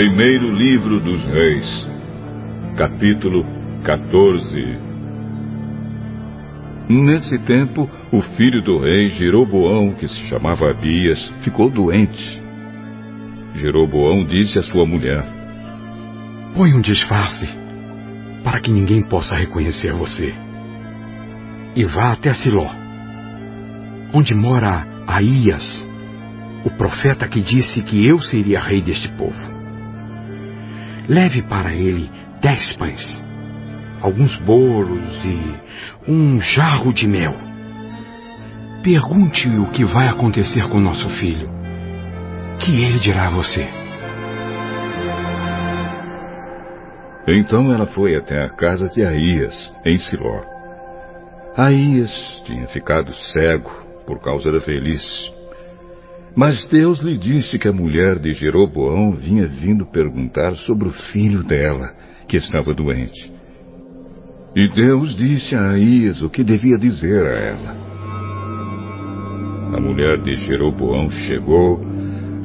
Primeiro Livro dos Reis, capítulo 14. Nesse tempo, o filho do rei Jeroboão, que se chamava Abias, ficou doente. Jeroboão disse à sua mulher: Põe um disfarce para que ninguém possa reconhecer você. E vá até Siló, onde mora Aías, o profeta que disse que eu seria rei deste povo. Leve para ele dez pães, alguns bolos e um jarro de mel. Pergunte o que vai acontecer com nosso filho, que ele dirá a você. Então ela foi até a casa de Aías, em Siló. Aías tinha ficado cego por causa da velhice. Mas Deus lhe disse que a mulher de Jeroboão vinha vindo perguntar sobre o filho dela, que estava doente. E Deus disse a Aías o que devia dizer a ela. A mulher de Jeroboão chegou,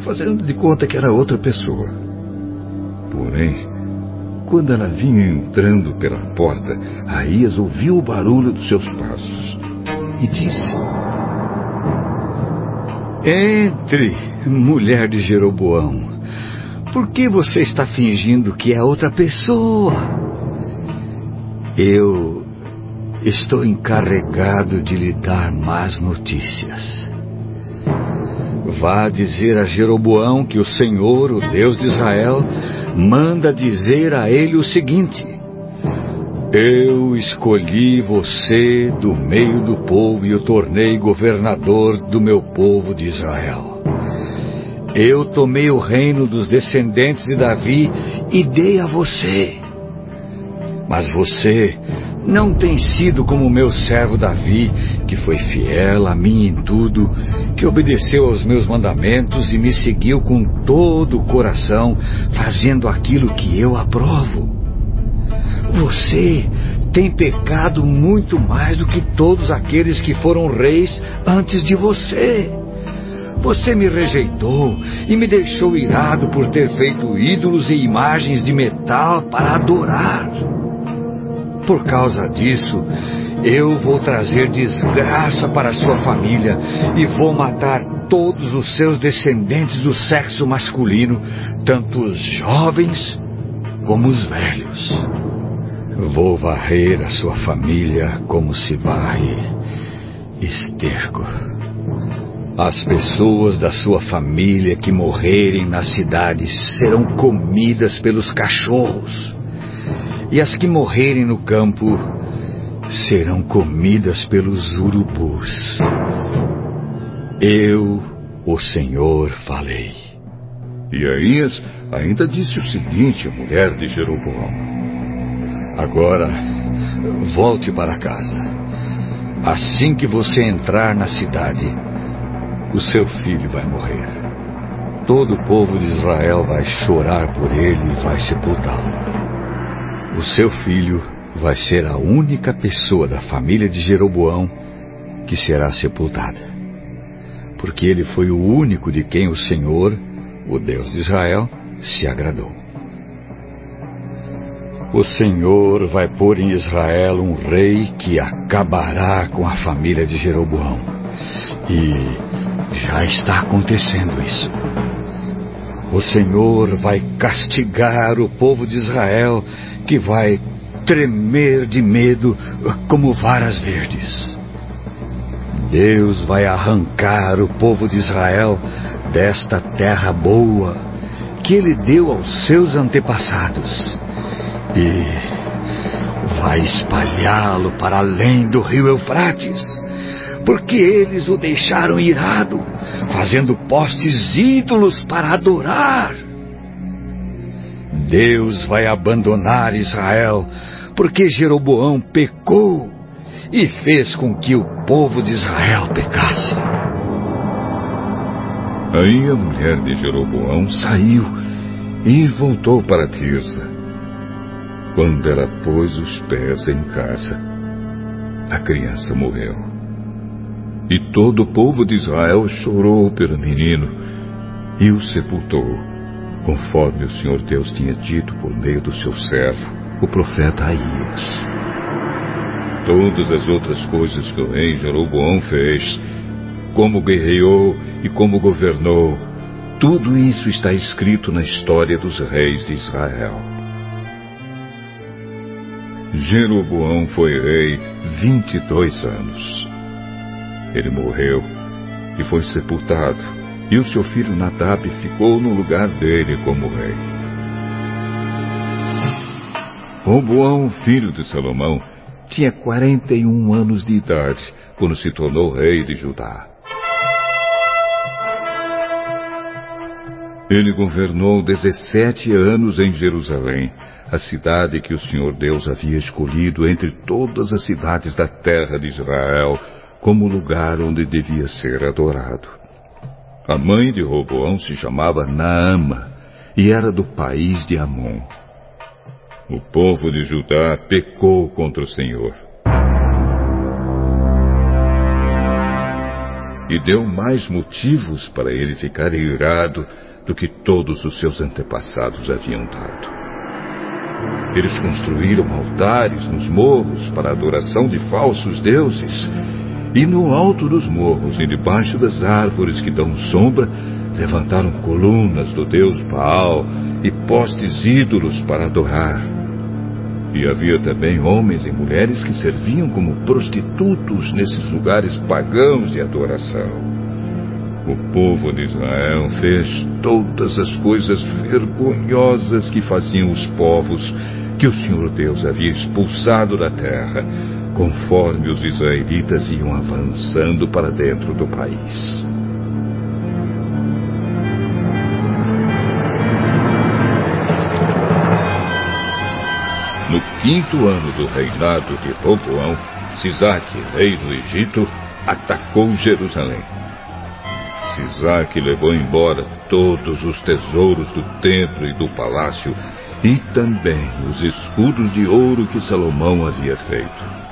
fazendo de conta que era outra pessoa. Porém, quando ela vinha entrando pela porta, Aías ouviu o barulho dos seus passos e disse: Entre, mulher de Jeroboão. Por que você está fingindo que é outra pessoa? Eu estou encarregado de lhe dar más notícias. Vá dizer a Jeroboão que o Senhor, o Deus de Israel, manda dizer a ele o seguinte: Eu escolhi você do meio do povo e o tornei governador do meu povo de Israel. Eu tomei o reino dos descendentes de Davi e dei a você. Mas você não tem sido como meu servo Davi, que foi fiel a mim em tudo, que obedeceu aos meus mandamentos e me seguiu com todo o coração, fazendo aquilo que eu aprovo. Você tem pecado muito mais do que todos aqueles que foram reis antes de você. Você me rejeitou e me deixou irado por ter feito ídolos e imagens de metal para adorar. Por causa disso, eu vou trazer desgraça para sua família e vou matar todos os seus descendentes do sexo masculino, tanto os jovens como os velhos. Vou varrer a sua família como se varre esterco. As pessoas da sua família que morrerem nas cidades serão comidas pelos cachorros. E as que morrerem no campo serão comidas pelos urubus. Eu, o Senhor, falei. E Aías ainda disse o seguinte à mulher de Jeroboão: Agora, volte para casa. Assim que você entrar na cidade, o seu filho vai morrer. Todo o povo de Israel vai chorar por ele e vai sepultá-lo. O seu filho vai ser a única pessoa da família de Jeroboão que será sepultada. Porque ele foi o único de quem o Senhor, o Deus de Israel, se agradou. O Senhor vai pôr em Israel um rei que acabará com a família de Jeroboão. E já está acontecendo isso. O Senhor vai castigar o povo de Israel, que vai tremer de medo como varas verdes. Deus vai arrancar o povo de Israel desta terra boa que ele deu aos seus antepassados e vai espalhá-lo para além do rio Eufrates, porque eles o deixaram irado, fazendo postes ídolos para adorar. Deus vai abandonar Israel, porque Jeroboão pecou e fez com que o povo de Israel pecasse. Aí a mulher de Jeroboão saiu e voltou para Tirsa. Quando ela pôs os pés em casa, a criança morreu. E todo o povo de Israel chorou pelo menino e o sepultou, conforme o Senhor Deus tinha dito por meio do seu servo, o profeta Aías. Todas as outras coisas que o rei Jeroboão fez, como guerreou e como governou, tudo isso está escrito na história dos reis de Israel. Jeroboão foi rei 22 anos. Ele morreu e foi sepultado, e o seu filho Nadab ficou no lugar dele como rei. Roboão, filho de Salomão, tinha 41 anos de idade quando se tornou rei de Judá. Ele governou 17 anos em Jerusalém, a cidade que o Senhor Deus havia escolhido entre todas as cidades da terra de Israel como lugar onde devia ser adorado. A mãe de Roboão se chamava Naama e era do país de Amon. O povo de Judá pecou contra o Senhor. E deu mais motivos para ele ficar irado do que todos os seus antepassados haviam dado. Eles construíram altares nos morros para a adoração de falsos deuses e no alto dos morros e debaixo das árvores que dão sombra, levantaram colunas do deus Baal e postes ídolos para adorar. E havia também homens e mulheres que serviam como prostitutos nesses lugares pagãos de adoração. O povo de Israel fez todas as coisas vergonhosas que faziam os povos que o Senhor Deus havia expulsado da terra, conforme os israelitas iam avançando para dentro do país. No quinto ano do reinado de Roboão, Sisaque, rei do Egito, atacou Jerusalém. Sisaque levou embora todos os tesouros do templo e do palácio e também os escudos de ouro que Salomão havia feito.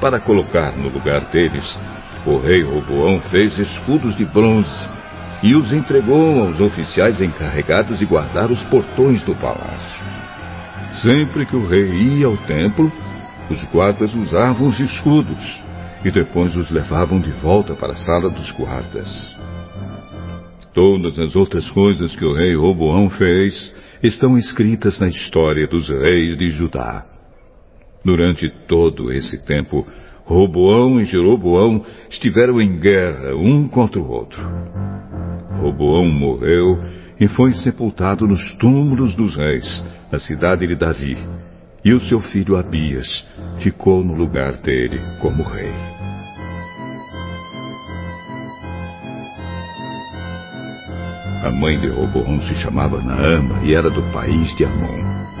Para colocar no lugar deles, o rei Roboão fez escudos de bronze e os entregou aos oficiais encarregados de guardar os portões do palácio. Sempre que o rei ia ao templo, os guardas usavam os escudos e depois os levavam de volta para a sala dos guardas. Todas as outras coisas que o rei Roboão fez estão escritas na história dos reis de Judá. Durante todo esse tempo, Roboão e Jeroboão estiveram em guerra um contra o outro. Roboão morreu e foi sepultado nos túmulos dos reis, na cidade de Davi, e o seu filho Abias ficou no lugar dele como rei. A mãe de Roboão se chamava Naama e era do país de Amon.